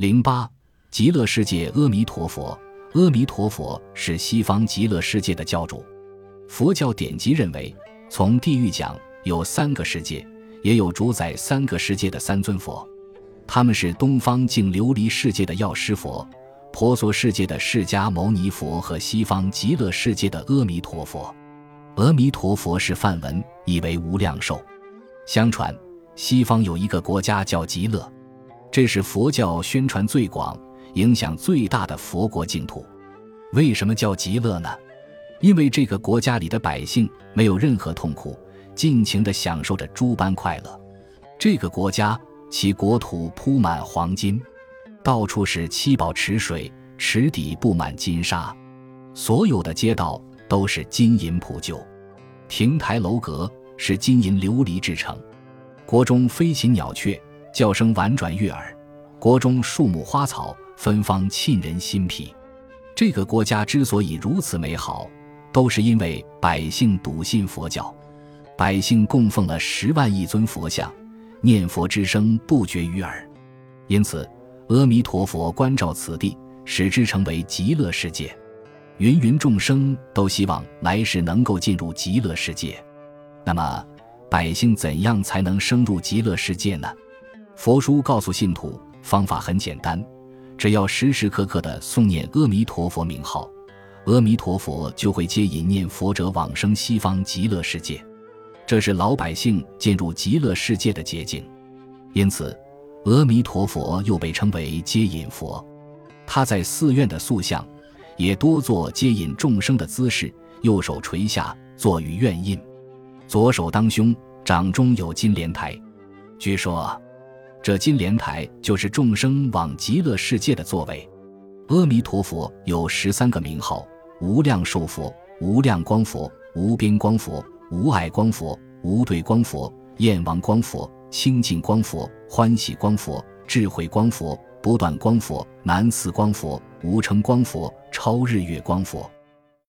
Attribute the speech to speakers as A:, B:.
A: 零八，极乐世界阿弥陀佛。阿弥陀佛是西方极乐世界的教主。佛教典籍认为，从地狱讲有三个世界，也有主宰三个世界的三尊佛，他们是东方净琉璃世界的药师佛、婆娑世界的释迦牟尼佛和西方极乐世界的阿弥陀佛。阿弥陀佛是梵文，意为无量寿。相传，西方有一个国家叫极乐，这是佛教宣传最广。影响最大的佛国净土，为什么叫极乐呢？因为这个国家里的百姓没有任何痛苦，尽情地享受着诸般快乐。这个国家其国土铺满黄金，到处是七宝池水，池底布满金沙，所有的街道都是金银铺就，亭台楼阁是金银琉璃制成。国中飞禽鸟雀，叫声婉转悦耳；国中树木花草。芬芳沁人心脾，这个国家之所以如此美好，都是因为百姓笃信佛教，百姓供奉了十万亿尊佛像，念佛之声不绝于耳，因此阿弥陀佛关照此地，使之成为极乐世界。芸芸众生都希望来世能够进入极乐世界，那么百姓怎样才能升入极乐世界呢？佛书告诉信徒，方法很简单。只要时时刻刻的诵念阿弥陀佛名号，阿弥陀佛就会接引念佛者往生西方极乐世界，这是老百姓进入极乐世界的捷径。因此，阿弥陀佛又被称为接引佛。他在寺院的塑像也多做接引众生的姿势，右手垂下坐于院印，左手当胸，掌中有金莲台。据说。这金莲台就是众生往极乐世界的座位。阿弥陀佛有十三个名号：无量寿佛、无量光佛、无边光佛、无碍光佛、无对光佛、焰王光佛、清净光佛、欢喜光佛、智慧光佛、不断光佛、南慈光佛、无称光佛、超日月光佛。